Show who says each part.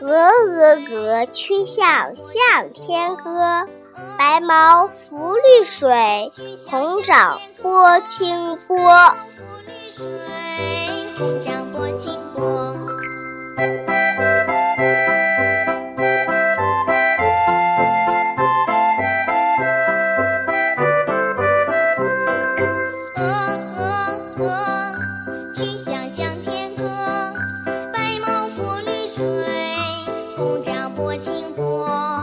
Speaker 1: 鹅鹅鹅
Speaker 2: 曲项向天歌
Speaker 1: 白
Speaker 2: 毛浮绿水
Speaker 1: 红掌拨清波。白毛浮绿水红掌拨清波。鹅曲项向天歌白毛浮绿水红掌拨清波。